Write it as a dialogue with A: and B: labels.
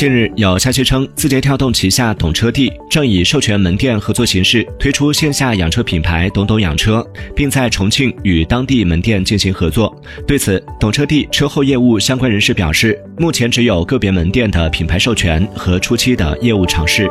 A: 近日有消息称字节跳动旗下懂车帝正以授权门店合作形式推出线下养车品牌懂懂养车并在重庆与当地门店进行合作。对此懂车帝车后业务相关人士表示目前只有个别门店的品牌授权和初期的业务尝试。